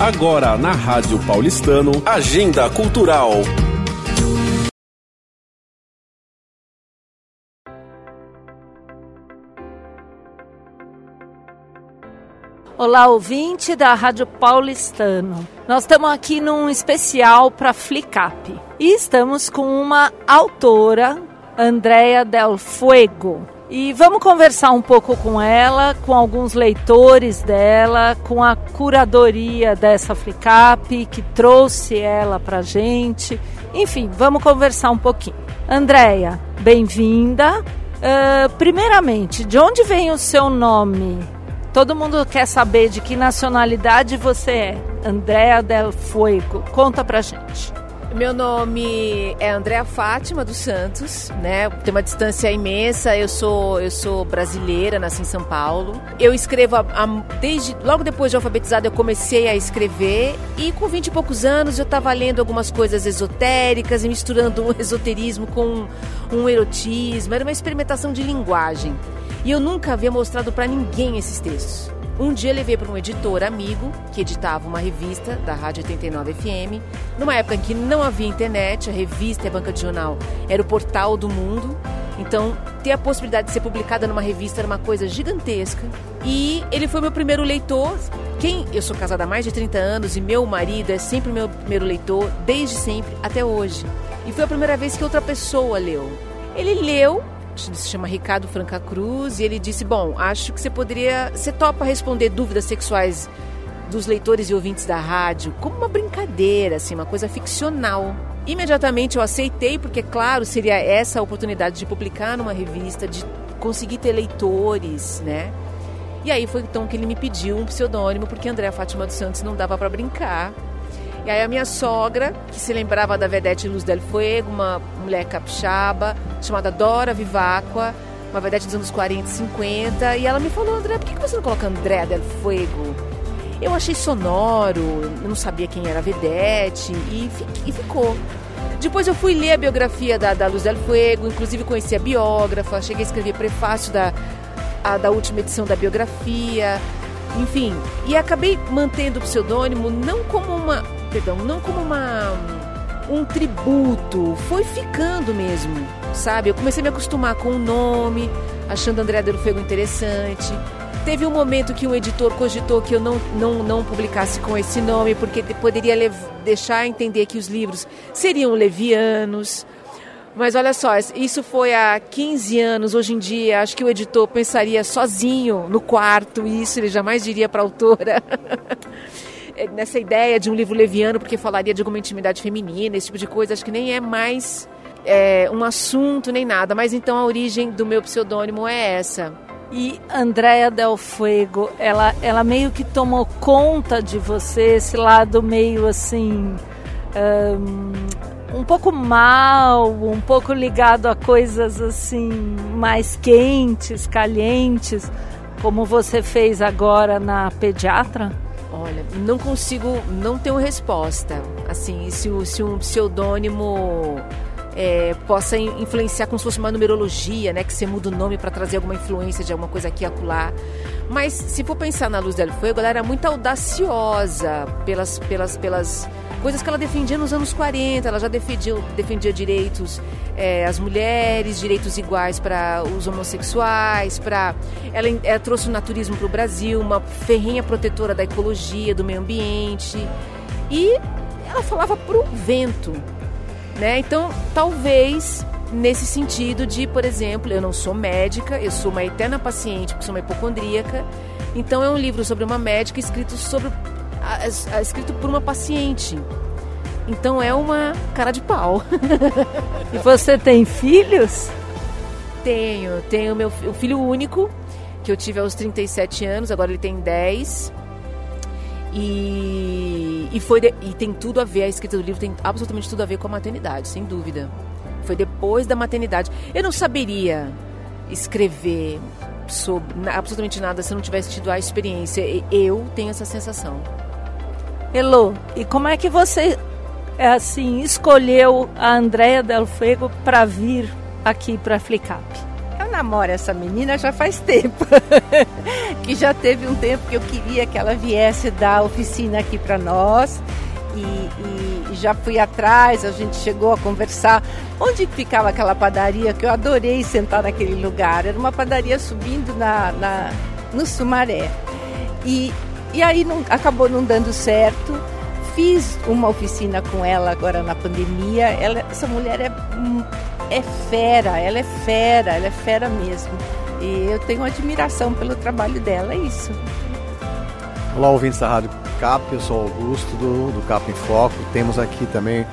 Agora na Rádio Paulistano, Agenda Cultural. Olá, ouvinte da Rádio Paulistano. Nós estamos aqui num especial para Flicap e estamos com uma autora, Andrea Del Fuego. E vamos conversar um pouco com ela, com alguns leitores dela, com a curadoria dessa Flicap que trouxe ela para gente. Enfim, vamos conversar um pouquinho. Andréia, bem-vinda. Uh, primeiramente, de onde vem o seu nome? Todo mundo quer saber de que nacionalidade você é. Andréa Del Fuego. Conta pra gente. Meu nome é Andréa Fátima dos Santos, né? Tem uma distância imensa. Eu sou eu sou brasileira, nasci em São Paulo. Eu escrevo a, a, desde logo depois de alfabetizada eu comecei a escrever e com 20 e poucos anos eu estava lendo algumas coisas esotéricas e misturando um esoterismo com um erotismo. Era uma experimentação de linguagem. E eu nunca havia mostrado para ninguém esses textos. Um dia levei para um editor amigo que editava uma revista da Rádio 89 FM, numa época em que não havia internet, a revista e a banca de jornal era o portal do mundo. Então, ter a possibilidade de ser publicada numa revista era uma coisa gigantesca. E ele foi meu primeiro leitor. Quem eu sou casada há mais de 30 anos e meu marido é sempre meu primeiro leitor, desde sempre até hoje. E foi a primeira vez que outra pessoa leu. Ele leu se chama Ricardo Franca Cruz, e ele disse: Bom, acho que você poderia. Você topa responder dúvidas sexuais dos leitores e ouvintes da rádio como uma brincadeira, assim, uma coisa ficcional. Imediatamente eu aceitei, porque, claro, seria essa a oportunidade de publicar numa revista, de conseguir ter leitores, né? E aí foi então que ele me pediu um pseudônimo, porque Andréa Fátima dos Santos não dava para brincar. E aí a minha sogra, que se lembrava da vedete Luz del Fuego, uma mulher capixaba, chamada Dora Viváqua, uma vedete dos anos 40 e 50, e ela me falou, André, por que você não coloca André del Fuego? Eu achei sonoro, eu não sabia quem era a vedete, e, e ficou. Depois eu fui ler a biografia da, da Luz del Fuego, inclusive conheci a biógrafa, cheguei a escrever prefácio da, a, da última edição da biografia, enfim, e acabei mantendo o pseudônimo não como uma perdão, não como uma um tributo, foi ficando mesmo, sabe? Eu comecei a me acostumar com o nome, achando André Del Fuego interessante. Teve um momento que um editor cogitou que eu não, não, não publicasse com esse nome, porque poderia deixar entender que os livros seriam levianos. Mas olha só, isso foi há 15 anos. Hoje em dia, acho que o editor pensaria sozinho no quarto isso, ele jamais diria para a autora. É, nessa ideia de um livro leviano, porque falaria de alguma intimidade feminina, esse tipo de coisa, acho que nem é mais é, um assunto nem nada. Mas então a origem do meu pseudônimo é essa. E Andréa Del Fuego, ela, ela meio que tomou conta de você, esse lado meio assim. Um, um pouco mal, um pouco ligado a coisas assim mais quentes, calientes, como você fez agora na pediatra? Olha, não consigo, não tenho resposta. Assim, se, se um pseudônimo é, possa influenciar como se fosse uma numerologia, né? Que você muda o nome para trazer alguma influência de alguma coisa aqui e acolá. Mas se for pensar na Luz del Fuego, ela era muito audaciosa pelas, pelas, pelas coisas que ela defendia nos anos 40. Ela já defendia, defendia direitos é, às mulheres, direitos iguais para os homossexuais, para ela, ela trouxe o naturismo para o Brasil, uma ferrenha protetora da ecologia, do meio ambiente. E ela falava para o vento. Né? Então, talvez nesse sentido de, por exemplo, eu não sou médica, eu sou uma eterna paciente, porque sou uma hipocondríaca. Então é um livro sobre uma médica escrito sobre a, a, escrito por uma paciente. Então é uma cara de pau. e você tem filhos? Tenho, tenho meu o filho único que eu tive aos 37 anos, agora ele tem 10. E, e foi de, e tem tudo a ver, a escrita do livro tem absolutamente tudo a ver com a maternidade, sem dúvida. Foi depois da maternidade. Eu não saberia escrever sobre absolutamente nada se eu não tivesse tido a experiência. Eu tenho essa sensação. Elô, e como é que você é, assim escolheu a Andrea Del Fuego para vir aqui para a Flicap? Eu namoro essa menina já faz tempo. que já teve um tempo que eu queria que ela viesse dar oficina aqui para nós. E, e, e, já fui atrás, a gente chegou a conversar. Onde ficava aquela padaria que eu adorei sentar naquele lugar? Era uma padaria subindo na, na no Sumaré. E, e aí não, acabou não dando certo. Fiz uma oficina com ela agora na pandemia. Ela, essa mulher é, é fera, ela é fera, ela é fera mesmo. E eu tenho admiração pelo trabalho dela, é isso. Olá, ouvintes da Rádio CAP, eu sou Augusto do, do CAP em Foco. Temos aqui também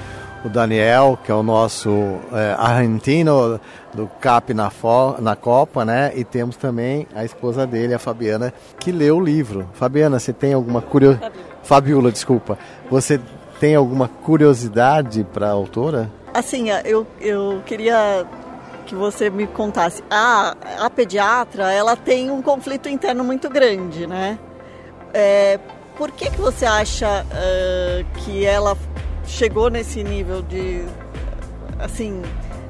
o Daniel, que é o nosso é, argentino do CAP na, na Copa, né? E temos também a esposa dele, a Fabiana, que leu o livro. Fabiana, você tem alguma curiosidade? Fabiola, desculpa. Você tem alguma curiosidade para a autora? Assim, eu, eu queria que você me contasse. A, a pediatra, ela tem um conflito interno muito grande, né? É, por que, que você acha uh, que ela chegou nesse nível de, assim,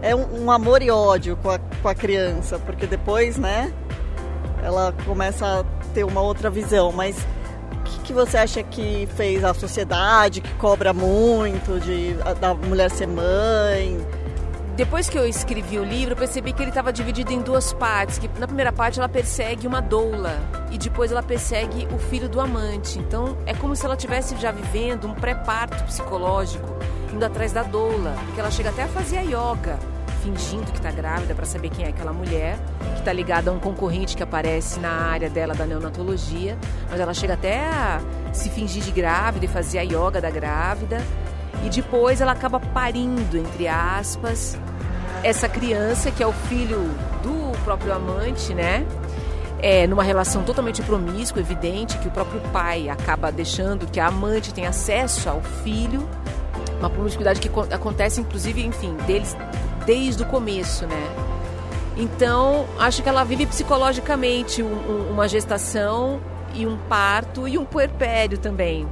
é um, um, amor e ódio com a, com a criança? Porque depois, né, ela começa a ter uma outra visão, mas o que, que você acha que fez a sociedade, que cobra muito de, da mulher ser mãe? Depois que eu escrevi o livro, eu percebi que ele estava dividido em duas partes. Que na primeira parte ela persegue uma doula e depois ela persegue o filho do amante. Então é como se ela estivesse já vivendo um pré-parto psicológico, indo atrás da doula, porque ela chega até a fazer a yoga, fingindo que está grávida para saber quem é aquela mulher, que está ligada a um concorrente que aparece na área dela da neonatologia, mas ela chega até a se fingir de grávida e fazer a yoga da grávida. E depois ela acaba parindo, entre aspas, essa criança, que é o filho do próprio amante, né? É, numa relação totalmente promíscua, evidente, que o próprio pai acaba deixando que a amante tenha acesso ao filho, uma promiscuidade que acontece, inclusive, enfim, deles desde o começo, né? Então, acho que ela vive psicologicamente um, um, uma gestação e um parto e um puerpério também.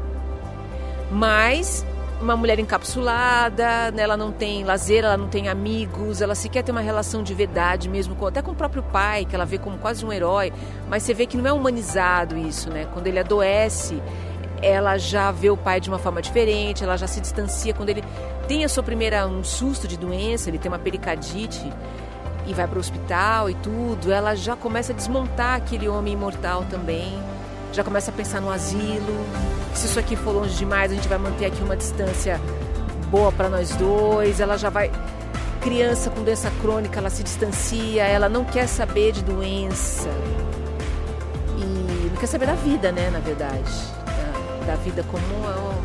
Mas uma mulher encapsulada, né? ela não tem lazer, ela não tem amigos, ela sequer tem uma relação de verdade mesmo, com, até com o próprio pai, que ela vê como quase um herói, mas você vê que não é humanizado isso, né? Quando ele adoece, ela já vê o pai de uma forma diferente, ela já se distancia quando ele tem a sua primeira um susto de doença, ele tem uma pericardite e vai para o hospital e tudo, ela já começa a desmontar aquele homem imortal também já começa a pensar no asilo. Se isso aqui for longe demais, a gente vai manter aqui uma distância boa para nós dois. Ela já vai. Criança com doença crônica, ela se distancia, ela não quer saber de doença. E não quer saber da vida, né, na verdade. Da, da vida como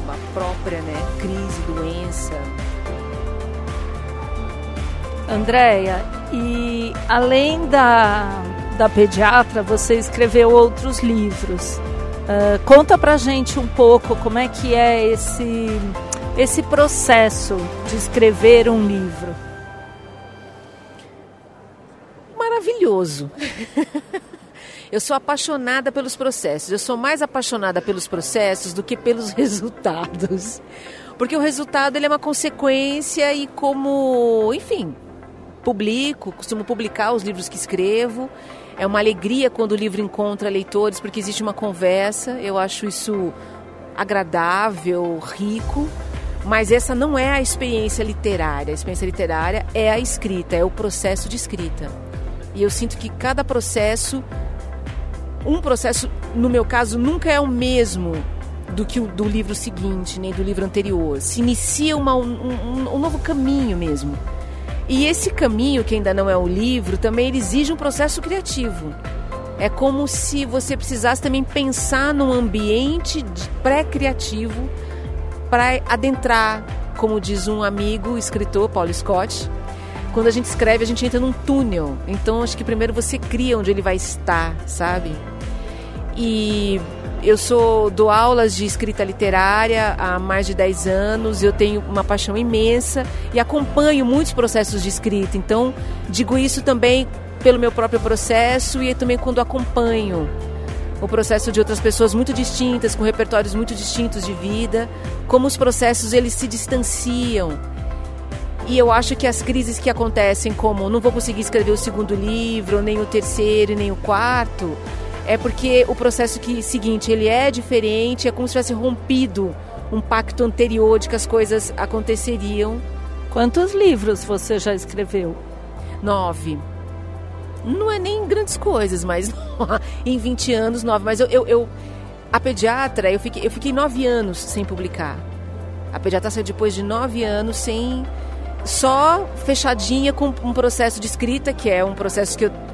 uma própria, né? Crise, doença. Andréia, e além da da pediatra, você escreveu outros livros. Uh, conta pra gente um pouco como é que é esse, esse processo de escrever um livro. Maravilhoso. Eu sou apaixonada pelos processos. Eu sou mais apaixonada pelos processos do que pelos resultados. Porque o resultado ele é uma consequência e como, enfim, publico, costumo publicar os livros que escrevo é uma alegria quando o livro encontra leitores, porque existe uma conversa. Eu acho isso agradável, rico. Mas essa não é a experiência literária. A experiência literária é a escrita, é o processo de escrita. E eu sinto que cada processo, um processo, no meu caso, nunca é o mesmo do que o do livro seguinte, nem do livro anterior. Se inicia uma, um, um, um novo caminho mesmo. E esse caminho, que ainda não é o livro, também exige um processo criativo. É como se você precisasse também pensar num ambiente pré-criativo para adentrar, como diz um amigo, escritor, Paulo Scott. Quando a gente escreve, a gente entra num túnel. Então, acho que primeiro você cria onde ele vai estar, sabe? E eu sou dou aulas de escrita literária há mais de 10 anos, eu tenho uma paixão imensa e acompanho muitos processos de escrita. Então, digo isso também pelo meu próprio processo e também quando acompanho o processo de outras pessoas muito distintas, com repertórios muito distintos de vida, como os processos eles se distanciam. E eu acho que as crises que acontecem, como não vou conseguir escrever o segundo livro, nem o terceiro, nem o quarto, é porque o processo que seguinte, ele é diferente, é como se tivesse rompido um pacto anterior de que as coisas aconteceriam. Quantos livros você já escreveu? Nove. Não é nem grandes coisas, mas em 20 anos, nove. Mas eu, eu, eu a pediatra, eu fiquei, eu fiquei nove anos sem publicar. A pediatra saiu depois de nove anos sem. Só fechadinha com um processo de escrita, que é um processo que eu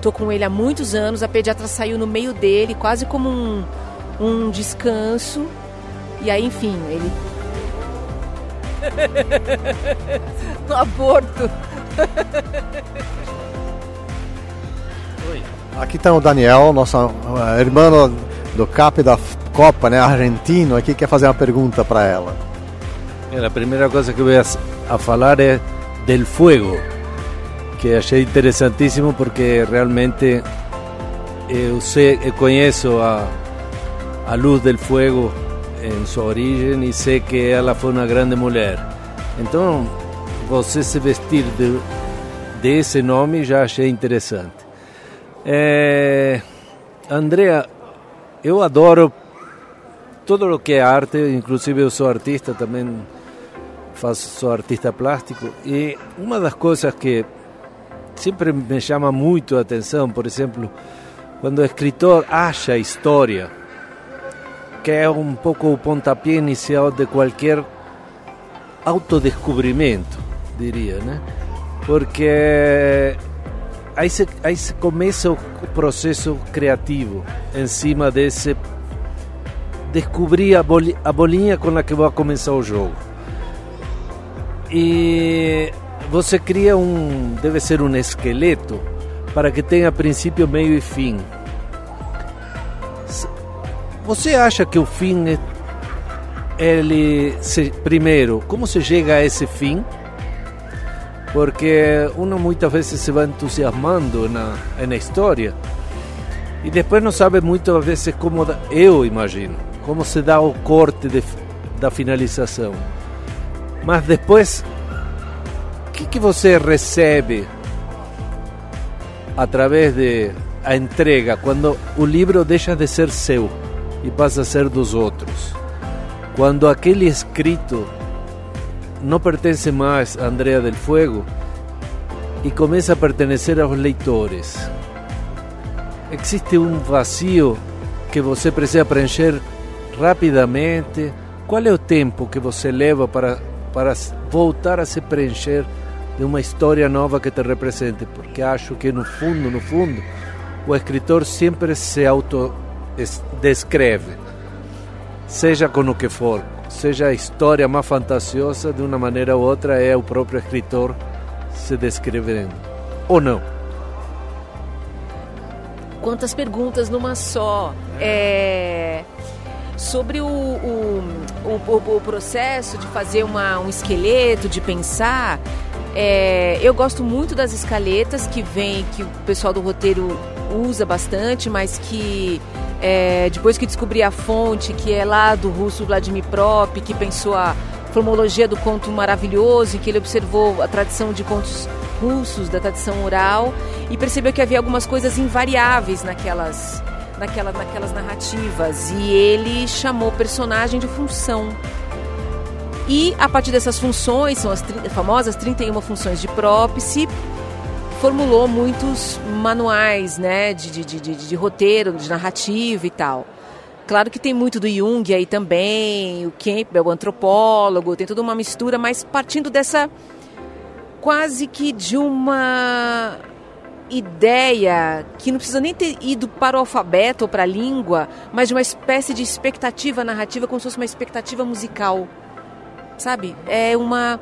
tô com ele há muitos anos. A pediatra saiu no meio dele, quase como um, um descanso. E aí, enfim, ele. no aborto. Oi. Aqui está o Daniel, nosso uh, irmão do CAP da Copa, né, argentino, aqui quer fazer uma pergunta para ela. A primeira coisa que eu vou a falar é del fuego, que achei interessantíssimo porque realmente eu sei, eu conheço a, a luz del fuego em sua origem e sei que ela foi uma grande mulher. Então, você se vestir de, desse nome já achei interessante. É, Andrea, eu adoro tudo o que é arte, inclusive eu sou artista também, faço, sou artista plástico, e uma das coisas que sempre me chama muito a atenção, por exemplo, quando o escritor acha história, que é um pouco o pontapé inicial de qualquer autodescobrimento, diria, né? Porque aí se, aí se começa o processo criativo em cima desse descobrir a, boli, a bolinha com a que vai começar o jogo. E você cria um, deve ser um esqueleto para que tenha princípio, meio e fim. Você acha que o fim é ele se, primeiro, como se chega a esse fim? Porque uno muitas vezes se vai entusiasmando na, na história e depois não sabe muitas vezes como eu imagino como se dá o corte de, da finalização. Mas depois, que, que você recebe através de a entrega quando o livro deixa de ser seu e passa a ser dos outros? Quando aquele escrito não pertence mais a Andrea del Fuego e começa a pertencer aos leitores. Existe um vazio que você precisa preencher rapidamente. Qual é o tempo que você leva para, para voltar a se preencher de uma história nova que te represente? Porque acho que no fundo, no fundo, o escritor sempre se autodescreve seja com o que for, seja a história mais fantasiosa, de uma maneira ou outra é o próprio escritor se descrevendo. Ou não? Quantas perguntas numa só. É... Sobre o, o, o, o processo de fazer uma, um esqueleto, de pensar, é, eu gosto muito das escaletas que vem, que o pessoal do roteiro usa bastante, mas que é, depois que descobri a fonte, que é lá do russo Vladimir Prop, que pensou a formologia do conto maravilhoso, e que ele observou a tradição de contos russos, da tradição oral, e percebeu que havia algumas coisas invariáveis naquelas, naquela, naquelas narrativas. E ele chamou personagem de função. E a partir dessas funções, são as famosas 31 funções de própse, formulou muitos manuais né, de, de, de, de, de roteiro, de narrativa e tal. Claro que tem muito do Jung aí também, o Campbell, o antropólogo, tem toda uma mistura, mas partindo dessa quase que de uma ideia que não precisa nem ter ido para o alfabeto ou para a língua, mas de uma espécie de expectativa narrativa, como se fosse uma expectativa musical, sabe? É uma.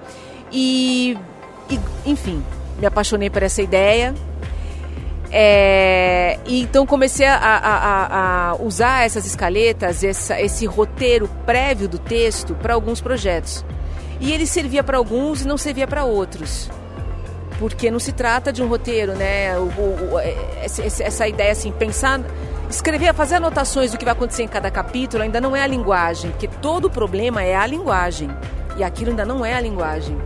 E, e enfim, me apaixonei por essa ideia. É, e então comecei a, a, a, usar essas escaletas, essa, esse roteiro prévio do texto para alguns projetos. E ele servia para alguns e não servia para outros. Porque não se trata de um roteiro, né? O, o, essa ideia assim, pensar, escrever, fazer anotações do que vai acontecer em cada capítulo ainda não é a linguagem, porque todo problema é a linguagem. E aquilo ainda não é a linguagem.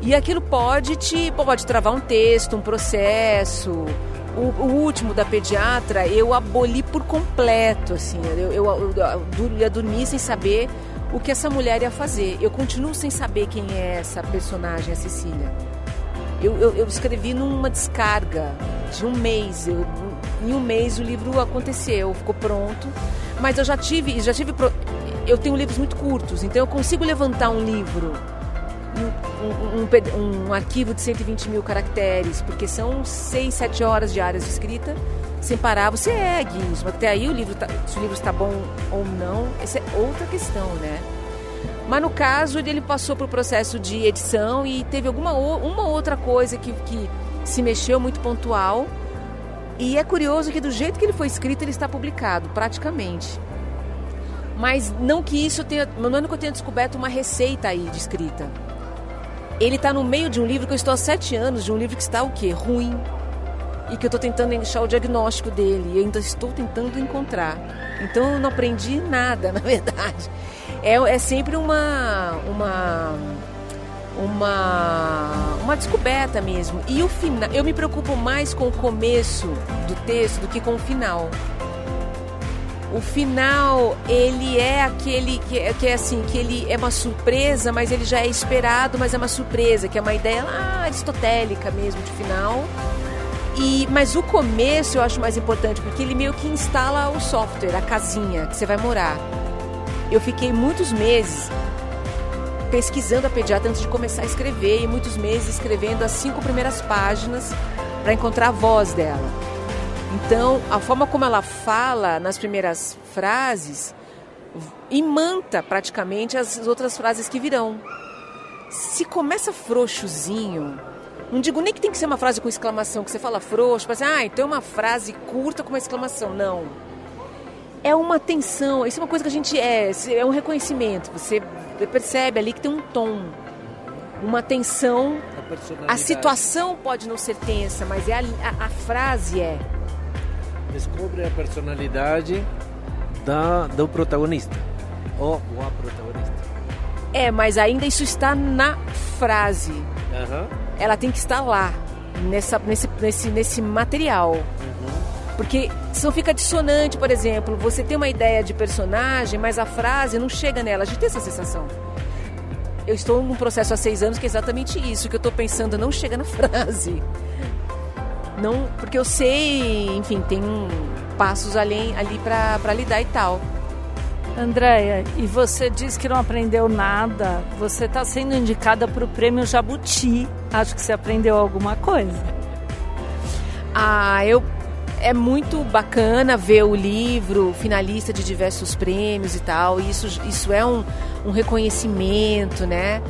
E aquilo pode te pode travar um texto, um processo, O, o, último da pediatra eu aboli por completo, assim. Eu, eu, eu, eu ia dormir sem saber o que essa mulher ia fazer. Eu continuo sem saber quem é essa personagem, a Cecília. Eu, eu, eu escrevi numa descarga de um mês. Eu, em um mês o livro aconteceu, ficou pronto. Mas eu já tive, já tive, eu tenho livros muito curtos, então eu consigo levantar um livro, um, um, um, arquivo de 120 mil caracteres, porque são 6, 7 horas diárias de escrita, sem parar. Você é, mas até aí o livro tá, se o livro está bom ou não, essa é outra questão, né? Mas no caso ele passou o processo de edição e teve alguma uma outra coisa que, que se mexeu muito pontual. E é curioso que do jeito que ele foi escrito ele está publicado, praticamente. Mas não que isso tenha, não é que eu tenha descoberto uma receita aí de escrita. Ele está no meio de um livro que eu estou há sete anos, de um livro que está o quê? Ruim. E que eu estou tentando achar o diagnóstico dele. E ainda estou tentando encontrar. Então eu não aprendi nada, na verdade. É, é sempre uma, uma, uma, uma descoberta mesmo. E o final, eu me preocupo mais com o começo do texto do que com o final. O final, ele é aquele que, é, que é assim, que ele é uma surpresa, mas ele já é esperado, mas é uma surpresa, que é uma ideia lá aristotélica mesmo de final. E, mas o começo eu acho mais importante, porque ele meio que instala o software, a casinha que você vai morar. Eu fiquei muitos meses pesquisando a pediatra antes de começar a escrever, e muitos meses escrevendo as cinco primeiras páginas para encontrar a voz dela. Então, a forma como ela fala nas primeiras frases imanta praticamente as outras frases que virão. Se começa frouxozinho, não digo nem que tem que ser uma frase com exclamação, que você fala frouxo, mas ah, então é uma frase curta com uma exclamação. Não. É uma tensão, isso é uma coisa que a gente é, é um reconhecimento. Você percebe ali que tem um tom, uma tensão. A, a situação pode não ser tensa, mas é a, a, a frase é descobre a personalidade da, do protagonista ou, a protagonista. É, mas ainda isso está na frase. Uhum. Ela tem que estar lá, nessa, nesse, nesse, nesse material. Uhum. Porque senão fica dissonante, por exemplo, você tem uma ideia de personagem, mas a frase não chega nela. A gente tem essa sensação. Eu estou num processo há seis anos que é exatamente isso. O que eu estou pensando não chega na frase. Não, porque eu sei, enfim, tem passos além, ali para lidar e tal. Andréia, e você diz que não aprendeu nada. Você está sendo indicada para o prêmio Jabuti. Acho que você aprendeu alguma coisa. Ah, eu é muito bacana ver o livro finalista de diversos prêmios e tal. Isso, isso é um, um reconhecimento, né?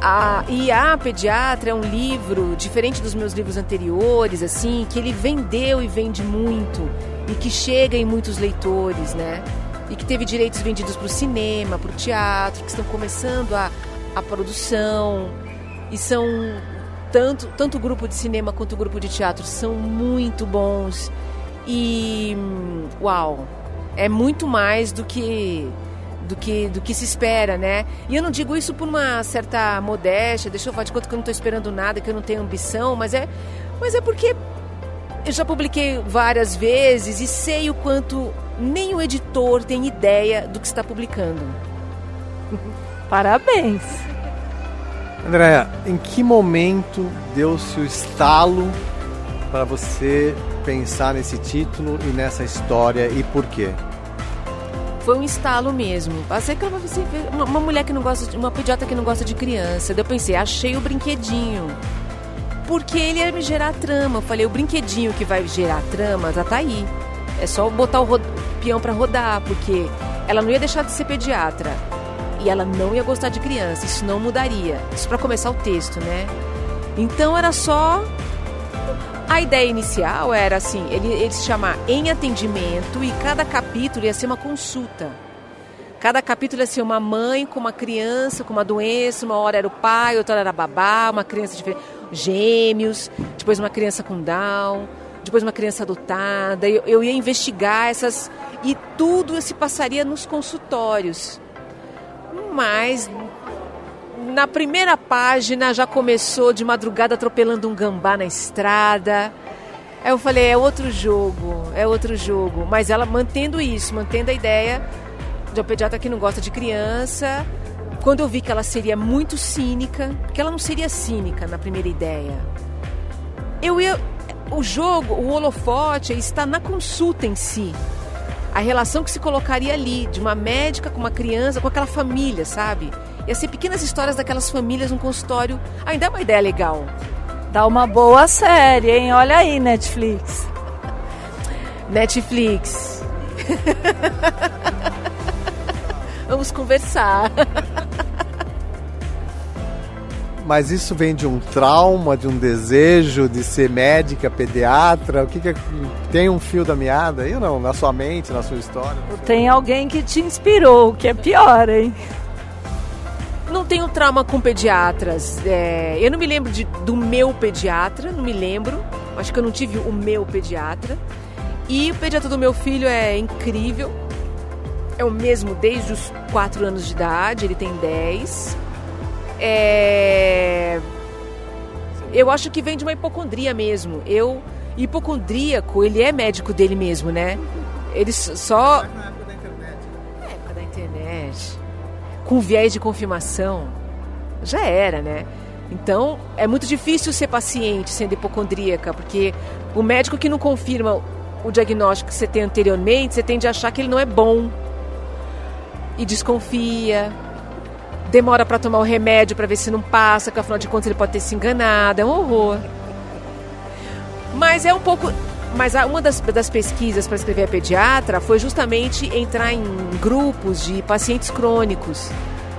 A, e a Pediatra é um livro, diferente dos meus livros anteriores, assim, que ele vendeu e vende muito e que chega em muitos leitores, né? E que teve direitos vendidos para o cinema, para o teatro, que estão começando a, a produção. E são tanto, tanto o grupo de cinema quanto o grupo de teatro são muito bons. E uau, é muito mais do que do que, do que se espera, né? E eu não digo isso por uma certa modéstia, deixa eu falar de conta que eu não estou esperando nada, que eu não tenho ambição, mas é, mas é porque eu já publiquei várias vezes e sei o quanto nem o editor tem ideia do que está publicando. Parabéns! Andréa, em que momento deu-se o estalo para você pensar nesse título e nessa história e por quê? Foi um estalo mesmo. Passei que uma, uma mulher que não gosta de. uma pediatra que não gosta de criança. Daí eu pensei, achei o brinquedinho. Porque ele ia me gerar trama. Eu falei, o brinquedinho que vai gerar trama já tá aí. É só botar o, o peão para rodar, porque ela não ia deixar de ser pediatra. E ela não ia gostar de criança. Isso não mudaria. Isso para começar o texto, né? Então era só a ideia inicial era assim, ele, ele se chamar Em Atendimento e cada capítulo ia ser uma consulta. Cada capítulo ia ser uma mãe com uma criança com uma doença, uma hora era o pai, outra hora era a babá, uma criança diferente, gêmeos, depois uma criança com Down, depois uma criança adotada. Eu, eu ia investigar essas e tudo se passaria nos consultórios. Mas na primeira página já começou de madrugada atropelando um gambá na estrada. Aí eu falei, é outro jogo, é outro jogo. Mas ela mantendo isso, mantendo a ideia de um pediatra que não gosta de criança. Quando eu vi que ela seria muito cínica, porque ela não seria cínica na primeira ideia. Eu ia. O jogo, o holofote está na consulta em si. A relação que se colocaria ali, de uma médica com uma criança, com aquela família, sabe? Ia ser pequenas histórias daquelas famílias no consultório. Ainda é uma ideia legal. Dá uma boa série, hein? Olha aí, Netflix. Netflix. Vamos conversar. Mas isso vem de um trauma, de um desejo de ser médica, pediatra? O que, que é, tem um fio da meada aí ou não? Na sua mente, na sua história? Tem alguém que te inspirou, o que é pior, hein? Tenho trauma com pediatras. É, eu não me lembro de, do meu pediatra, não me lembro. Acho que eu não tive o meu pediatra. E o pediatra do meu filho é incrível. É o mesmo desde os 4 anos de idade, ele tem 10. É... Eu acho que vem de uma hipocondria mesmo. Eu, hipocondríaco, ele é médico dele mesmo, né? Ele só. Na época da internet. Na época da internet com viés de confirmação, já era, né? Então, é muito difícil ser paciente sendo hipocondríaca, porque o médico que não confirma o diagnóstico que você tem anteriormente, você tende a achar que ele não é bom. E desconfia. Demora para tomar o remédio para ver se não passa, que afinal de contas ele pode ter se enganado. É um horror. Mas é um pouco. Mas uma das, das pesquisas para escrever a pediatra foi justamente entrar em grupos de pacientes crônicos.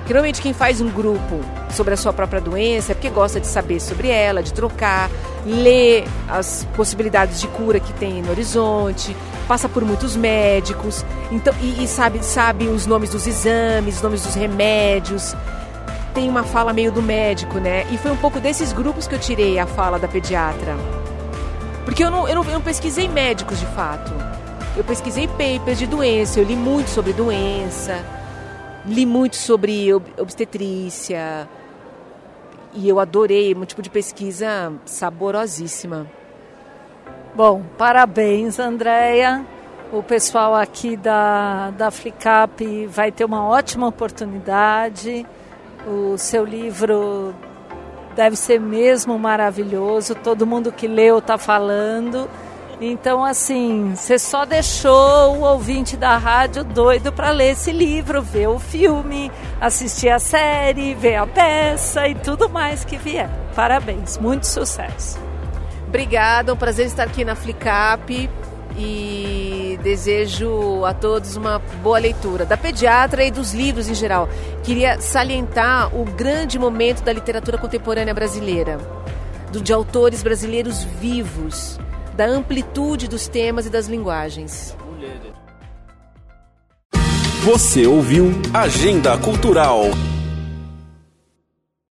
Geralmente quem faz um grupo sobre a sua própria doença é porque gosta de saber sobre ela, de trocar, ler as possibilidades de cura que tem no horizonte, passa por muitos médicos, então e, e sabe sabe os nomes dos exames, os nomes dos remédios. Tem uma fala meio do médico, né? E foi um pouco desses grupos que eu tirei a fala da pediatra. Porque eu não, eu não, eu não pesquisei médicos de fato. Eu pesquisei papers de doença, eu li muito sobre doença, li muito sobre obstetrícia. E eu adorei, um tipo de pesquisa saborosíssima. Bom, parabéns, Andréia. O pessoal aqui da, da Flicap vai ter uma ótima oportunidade. O seu livro deve ser mesmo maravilhoso. Todo mundo que leu está falando. Então, assim, você só deixou o ouvinte da rádio doido para ler esse livro, ver o filme, assistir a série, ver a peça e tudo mais que vier. Parabéns, muito sucesso. Obrigada, é um prazer estar aqui na Flicap e desejo a todos uma boa leitura da pediatra e dos livros em geral. Queria salientar o grande momento da literatura contemporânea brasileira, do, de autores brasileiros vivos, da amplitude dos temas e das linguagens. Você ouviu Agenda Cultural.